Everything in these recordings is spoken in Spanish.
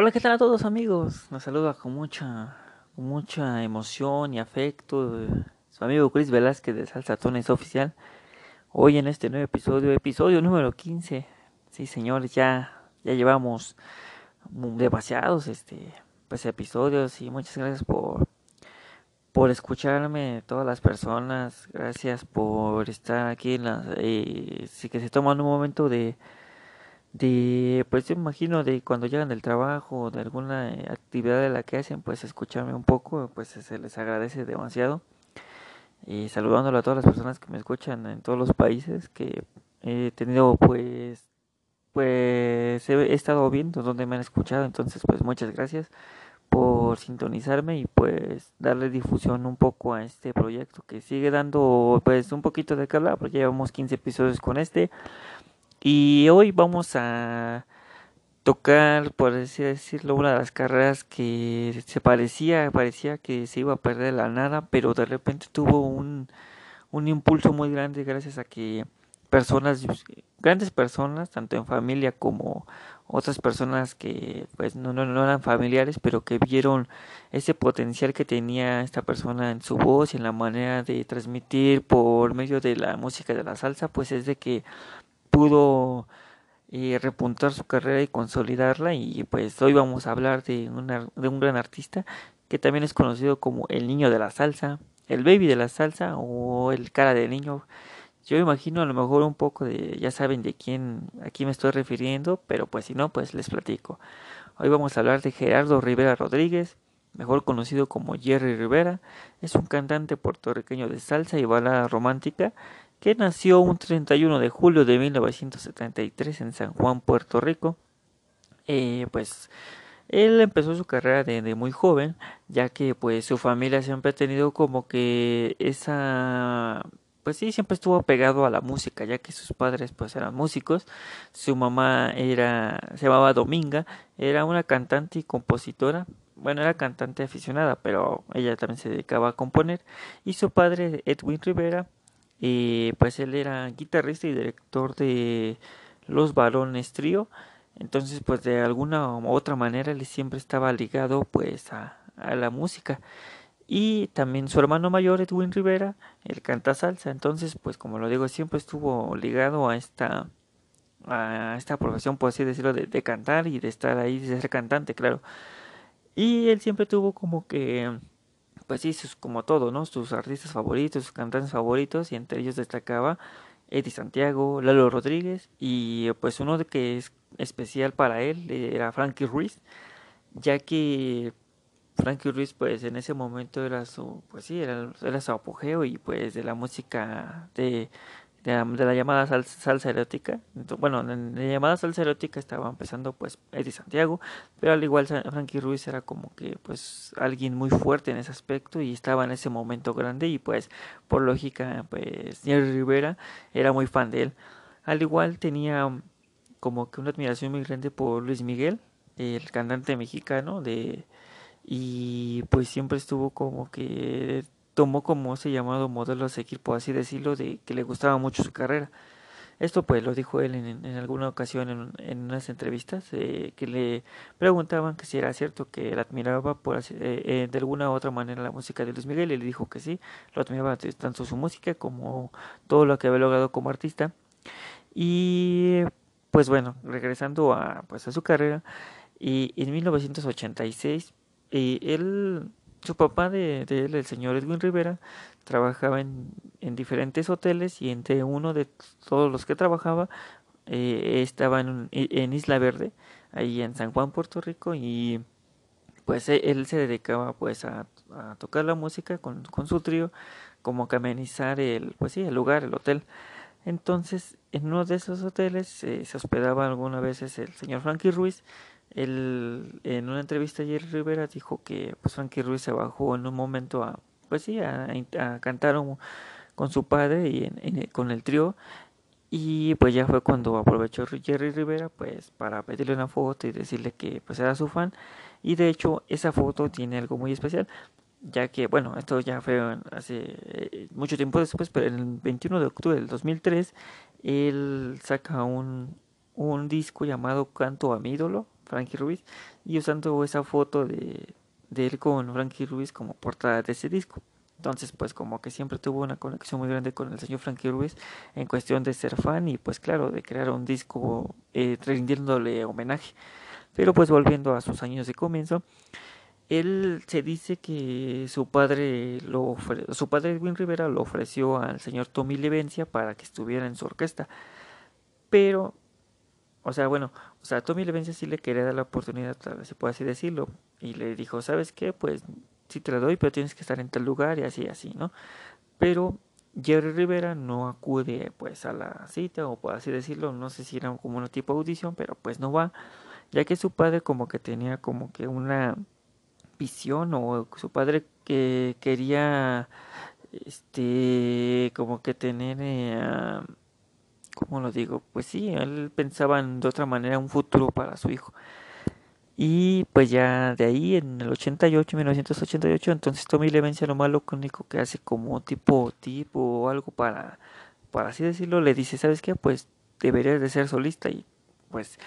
Hola, ¿qué tal a todos amigos? Nos saluda con mucha, mucha emoción y afecto eh, su amigo Chris Velázquez de Salsa Tones Oficial. Hoy en este nuevo episodio, episodio número 15. Sí, señores, ya, ya llevamos demasiados este, pues, episodios y muchas gracias por, por escucharme, todas las personas. Gracias por estar aquí en las, eh, sí que se toman un momento de de pues yo imagino de cuando llegan del trabajo o de alguna eh, actividad de la que hacen pues escucharme un poco pues se les agradece demasiado. Y saludándolo a todas las personas que me escuchan en todos los países que he tenido pues pues he, estado viendo donde me han escuchado. Entonces pues muchas gracias por sintonizarme y pues darle difusión un poco a este proyecto que sigue dando pues un poquito de calor porque llevamos 15 episodios con este y hoy vamos a tocar, por decirlo, una de las carreras que se parecía, parecía que se iba a perder la nada, pero de repente tuvo un, un impulso muy grande gracias a que personas, grandes personas, tanto en familia como otras personas que pues no, no, no eran familiares, pero que vieron ese potencial que tenía esta persona en su voz en la manera de transmitir por medio de la música de la salsa, pues es de que pudo eh, repuntar su carrera y consolidarla y pues hoy vamos a hablar de, una, de un gran artista que también es conocido como el niño de la salsa, el baby de la salsa o el cara de niño. Yo imagino a lo mejor un poco de, ya saben de quién, aquí me estoy refiriendo, pero pues si no, pues les platico. Hoy vamos a hablar de Gerardo Rivera Rodríguez, mejor conocido como Jerry Rivera. Es un cantante puertorriqueño de salsa y balada romántica que nació un 31 de julio de 1973 en San Juan, Puerto Rico. Eh, pues él empezó su carrera de, muy joven, ya que pues su familia siempre ha tenido como que esa pues sí, siempre estuvo pegado a la música, ya que sus padres pues eran músicos, su mamá era, se llamaba Dominga, era una cantante y compositora, bueno, era cantante aficionada, pero ella también se dedicaba a componer, y su padre, Edwin Rivera, y pues él era guitarrista y director de Los Varones Trío. Entonces, pues de alguna u otra manera él siempre estaba ligado pues a, a la música. Y también su hermano mayor, Edwin Rivera, él canta salsa. Entonces, pues como lo digo, siempre estuvo ligado a esta a esta profesión, por así decirlo, de, de cantar y de estar ahí, de ser cantante, claro. Y él siempre tuvo como que pues sí, como todo, ¿no? Sus artistas favoritos, sus cantantes favoritos, y entre ellos destacaba Eddie Santiago, Lalo Rodríguez, y pues uno que es especial para él era Frankie Ruiz, ya que Frankie Ruiz pues en ese momento era su, pues sí, era, era su apogeo y pues de la música de de la, llamada salsa, erótica. bueno, en la llamada salsa erótica estaba empezando pues Eddie Santiago, pero al igual Frankie Ruiz era como que pues alguien muy fuerte en ese aspecto y estaba en ese momento grande y pues por lógica pues Jerry Rivera era muy fan de él. Al igual tenía como que una admiración muy grande por Luis Miguel, el cantante mexicano de y pues siempre estuvo como que tomó como ese llamado modelo a seguir, por así decirlo, de que le gustaba mucho su carrera. Esto pues lo dijo él en, alguna ocasión en, en unas entrevistas eh, que le preguntaban que si era cierto que él admiraba por eh, eh, de alguna u otra manera la música de Luis Miguel y le dijo que sí, lo admiraba tanto su música como todo lo que había logrado como artista. Y pues bueno, regresando a pues a su carrera y en 1986 él su papá de, él, el señor Edwin Rivera, trabajaba en, en, diferentes hoteles y entre uno de todos los que trabajaba eh, estaba en, en, Isla Verde, ahí en San Juan, Puerto Rico, y pues e, él se dedicaba pues a, tocar la música con, su trío, como que el, pues sí, el lugar, el hotel. Entonces, en uno de esos hoteles eh, se hospedaba algunas veces el señor Frankie Ruiz, él, en una entrevista ayer Rivera dijo que pues Frankie Ruiz se bajó en un momento a pues sí a, cantar con su padre y con el trío. Y pues ya fue cuando aprovechó Jerry Rivera pues para pedirle una foto y decirle que pues era su fan. Y de hecho esa foto tiene algo muy especial ya que bueno esto ya fue hace eh, mucho tiempo después pero el 21 de octubre del 2003 él saca un un disco llamado Canto a mi ídolo Frankie Ruiz y usando esa foto de, de él con Frankie Ruiz como portada de ese disco. Entonces, pues como que siempre tuvo una conexión muy grande con el señor Frankie Ruiz en cuestión de ser fan y pues claro, de crear un disco eh, rindiéndole homenaje. Pero pues volviendo a sus años de comienzo, él se dice que su padre lo su padre Edwin Rivera lo ofreció al señor Tommy Levencia para que estuviera en su orquesta. Pero o sea, bueno, o sea, Tommy Levencia sí le quería dar la oportunidad, se puede así decirlo, y le dijo, "¿Sabes qué? Pues sí te la doy, pero tienes que estar en tal lugar y así así, ¿no?" Pero Jerry Rivera no acude pues a la cita o por así decirlo, no sé si era como una tipo de audición, pero pues no va, ya que su padre como que tenía como que una visión o su padre que quería este como que tener eh, ¿cómo lo digo? Pues sí, él pensaba en, de otra manera un futuro para su hijo. Y pues ya de ahí, en el 88, 1988, entonces Tommy le vence a lo malo, único que hace como tipo, tipo o algo para, para así decirlo, le dice, ¿sabes qué? Pues deberías de ser solista y pues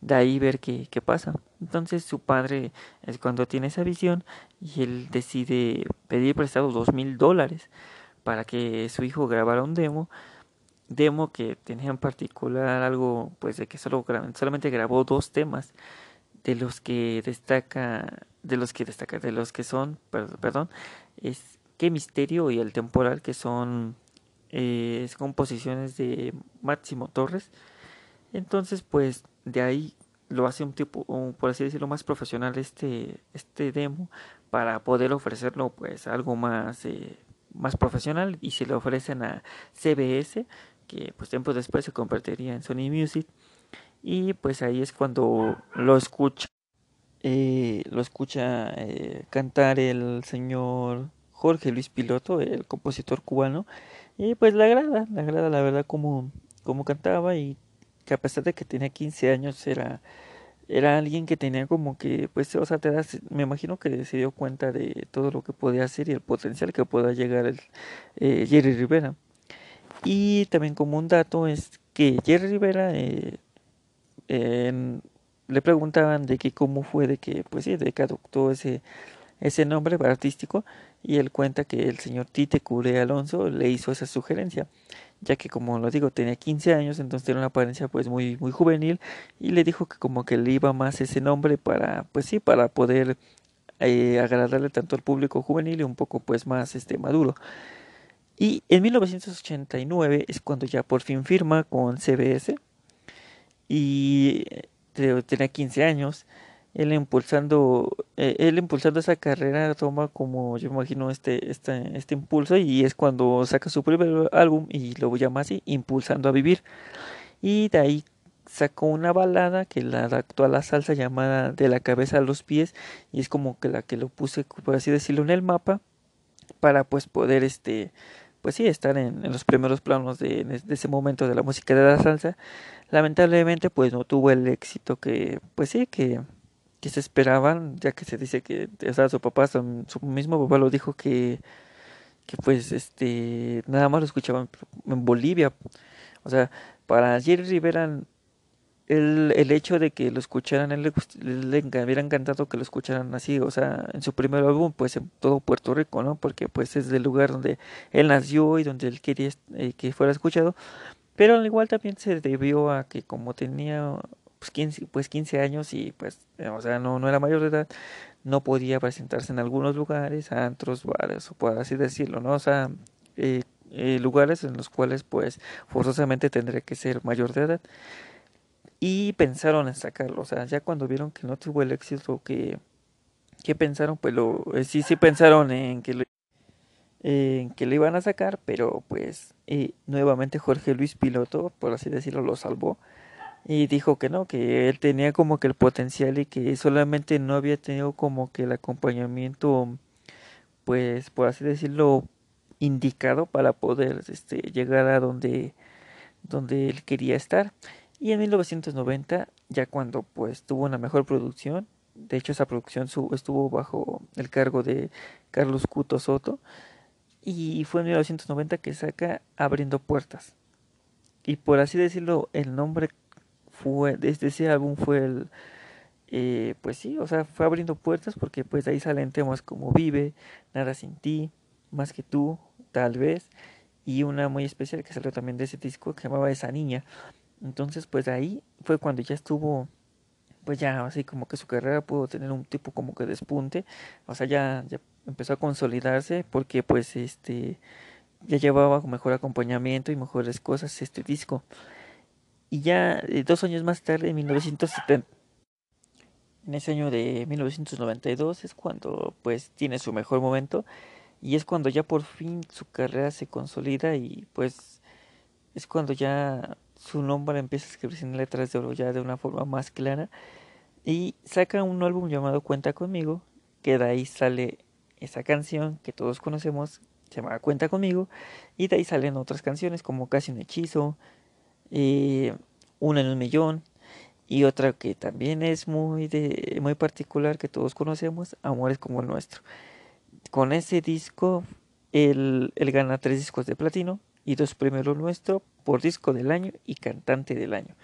de ahí ver qué, qué pasa. Entonces su padre es cuando tiene esa visión y él decide pedir prestado dos mil dólares para que su hijo grabara un demo demo que tenía en particular algo pues de que solo solamente grabó dos temas de los que destaca de los que destaca de los que son perdón es qué misterio y el temporal que son eh, composiciones de Máximo Torres. Entonces pues de ahí lo hace un tipo por así decirlo más profesional este este demo para poder ofrecerlo pues algo más eh, más profesional y se le ofrecen a CBS que pues tiempo después se convertiría en Sony Music. Y pues ahí es cuando lo escucha eh, lo escucha eh, cantar el señor Jorge Luis Piloto el compositor cubano. Y pues le agrada le agrada la verdad como, como cantaba. Y que a pesar de que tenía 15 años era era alguien que tenía como que pues o sea te das me imagino que se dio cuenta de todo lo que podía hacer y el potencial que pueda llegar el eh, Jerry Rivera y también como un dato es que Jerry Rivera eh, le preguntaban de que cómo fue de que pues sí, de que adoptó ese ese nombre artístico y él cuenta que el señor Tite Cure Alonso le hizo esa sugerencia ya que como lo digo tenía 15 años entonces tenía una apariencia pues muy muy juvenil y le dijo que como que le iba más ese nombre para pues sí para poder eh, agradarle tanto al público juvenil y un poco pues más este maduro y en 1989 es cuando ya por fin firma con CBS y eh, tenía 15 años. Él impulsando, eh, él impulsando esa carrera toma como yo imagino este, este, este impulso y es cuando saca su primer álbum y lo llama así, Impulsando a Vivir. Y de ahí sacó una balada que la adaptó a la salsa llamada De la cabeza a los pies y es como que la que lo puse, por así decirlo, en el mapa para pues poder este pues sí, estar en, los primeros planos de, ese momento de la música de la salsa. Lamentablemente, pues no tuvo el éxito que, pues sí, que, que se esperaban, ya que se dice que, o sea, su papá, su, mismo papá lo dijo que, que pues, este, nada más lo escuchaban en Bolivia. O sea, para Jerry Rivera el, el hecho de que lo escucharan, él le, le, hubiera encantado que lo escucharan así, o sea, en su primer álbum, pues en todo Puerto Rico, ¿no? Porque pues es el lugar donde él nació y donde él quería eh, que fuera escuchado, pero al igual también se debió a que como tenía pues 15, pues 15 años y pues, eh, o sea, no, no era mayor de edad, no podía presentarse en algunos lugares, antros, bares, o por así decirlo, ¿no? O sea, eh, lugares en los cuales pues forzosamente tendría que ser mayor de edad y pensaron en sacarlo. O sea, ya cuando vieron que no tuvo el éxito que, que pensaron, pues lo, eh, sí, sí pensaron en que lo, que iban a sacar, pero pues y nuevamente Jorge Luis Piloto, por así decirlo, lo salvó y dijo que no, que él tenía como que el potencial y que solamente no había tenido como que el acompañamiento, pues por así decirlo, indicado para poder este, llegar a donde, donde él quería estar. Y en 1990, ya cuando pues tuvo una mejor producción, de hecho esa producción estuvo bajo el cargo de Carlos Cuto Soto, y fue en 1990 que saca Abriendo Puertas. Y por así decirlo, el nombre fue, desde ese álbum fue el, eh, pues sí, o sea, fue abriendo puertas porque pues de ahí salen temas como Vive, Nada sin ti, Más que tú, tal vez, y una muy especial que salió también de ese disco que llamaba Esa Niña. Entonces pues ahí fue cuando ya estuvo pues ya así como que su carrera pudo tener un tipo como que despunte, o sea, ya, ya empezó a consolidarse porque pues este ya llevaba mejor acompañamiento y mejores cosas este disco. Y ya eh, dos años más tarde, en 1970, en ese año de 1992 es cuando pues tiene su mejor momento y es cuando ya por fin su carrera se consolida y pues es cuando ya su nombre empieza a escribirse en letras de oro ya de una forma más clara y saca un álbum llamado Cuenta conmigo que de ahí sale esa canción que todos conocemos se Cuenta conmigo y de ahí salen otras canciones como Casi un hechizo eh, Una en un millón y otra que también es muy de muy particular que todos conocemos Amores como el nuestro. Con ese disco él, él gana tres discos de platino y dos primeros nuestro por disco del año y cantante del año.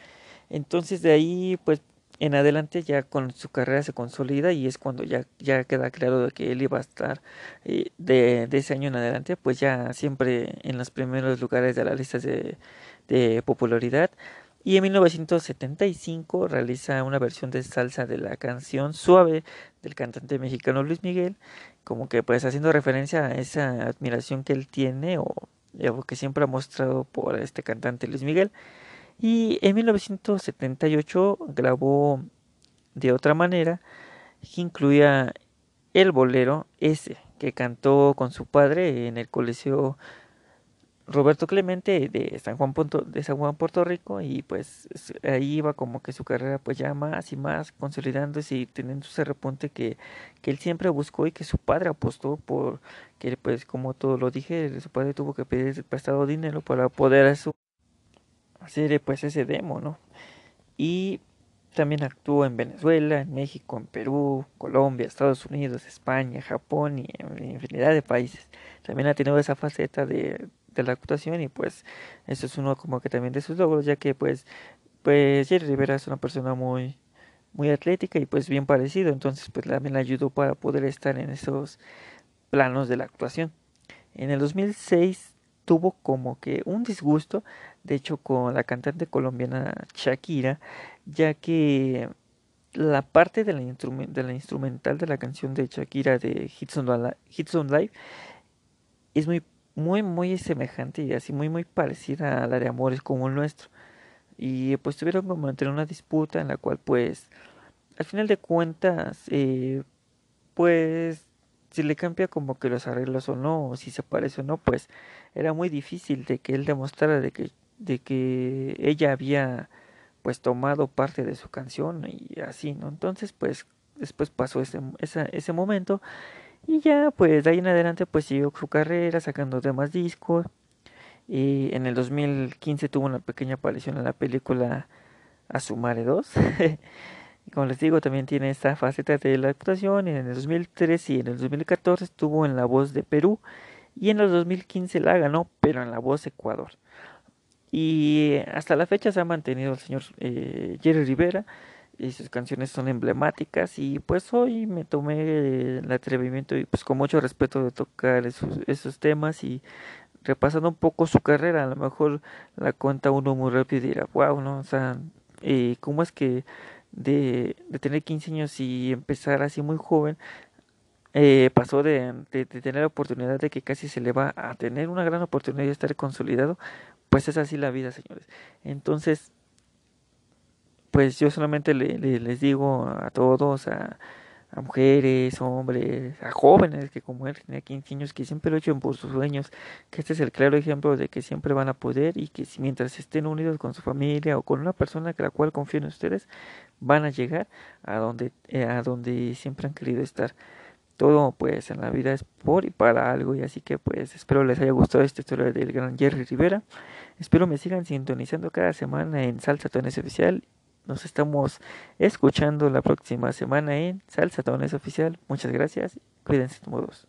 Entonces de ahí pues en adelante ya con su carrera se consolida y es cuando ya, ya queda claro que él iba a estar eh, de, de, ese año en adelante pues ya siempre en los primeros lugares de las listas de, de popularidad. Y en 1975 realiza una versión de salsa de la canción Suave del cantante mexicano Luis Miguel como que pues haciendo referencia a esa admiración que él tiene o, o que siempre ha mostrado por este cantante Luis Miguel. Y en 1978 grabó de otra manera que incluía el bolero ese que cantó con su padre en el colegio Roberto Clemente de San Juan de San Juan Puerto Rico y pues ahí iba como que su carrera pues ya más y más consolidándose y teniendo ese repunte que, que él siempre buscó y que su padre apostó por que pues como todo lo dije su padre tuvo que pedir prestado dinero para poder hacer pues ese demo, ¿no? Y también actuó en Venezuela, en México, en Perú, Colombia, Estados Unidos, España, Japón y en infinidad de países. También ha tenido esa faceta de, de la actuación y pues eso es uno como que también de sus logros, ya que pues pues Jerry Rivera es una persona muy muy atlética y pues bien parecido, entonces pues también le ayudó para poder estar en esos planos de la actuación. En el 2006 tuvo como que un disgusto, de hecho con la cantante colombiana Shakira, ya que la parte de la, de la instrumental de la canción de Shakira de Hits on, Live es muy, muy, muy semejante y así muy, muy parecida a la de Amores como el nuestro. Y pues tuvieron como entre una disputa en la cual pues al final de cuentas eh, pues si le cambia como que los arreglos o no, o si se parece o no, pues era muy difícil de que él demostrara de que, de que ella había pues tomado parte de su canción y así, ¿no? Entonces pues después pasó ese, ese, ese momento y ya pues de ahí en adelante pues siguió su carrera sacando demás discos y en el 2015 tuvo una pequeña aparición en la película Asumare 2 Y como les digo, también tiene esta faceta de la actuación. En el 2013 y en el 2014 estuvo en La Voz de Perú. Y en el 2015 la ganó, pero en La Voz Ecuador. Y hasta la fecha se ha mantenido el señor eh, Jerry Rivera. Y sus canciones son emblemáticas. Y pues hoy me tomé el atrevimiento y pues con mucho respeto de tocar esos, temas. Y repasando un poco su carrera, a lo mejor la cuenta uno muy rápido y dirá, wow, ¿no? O sea, eh, ¿cómo es que de, tener 15 años y empezar así muy joven, eh, pasó de, tener la oportunidad de que casi se le va a tener una gran oportunidad de estar consolidado, pues es así la vida, señores. Entonces, pues yo solamente le, les digo a todos, a, a mujeres, hombres, a jóvenes que como él tenía 15 años, que siempre lo hecho por sus sueños, que este es el claro ejemplo de que siempre van a poder y que si mientras estén unidos con su familia o con una persona que la cual confíen en ustedes, van a llegar a donde, eh, a donde siempre han querido estar. Todo pues en la vida es por y para algo y así que pues espero les haya gustado esta historia del gran Jerry Rivera. Espero me sigan sintonizando cada semana en Salsa Tones Oficial nos estamos escuchando la próxima semana en Salsa Tones Oficial. Muchas gracias. Cuídense todos.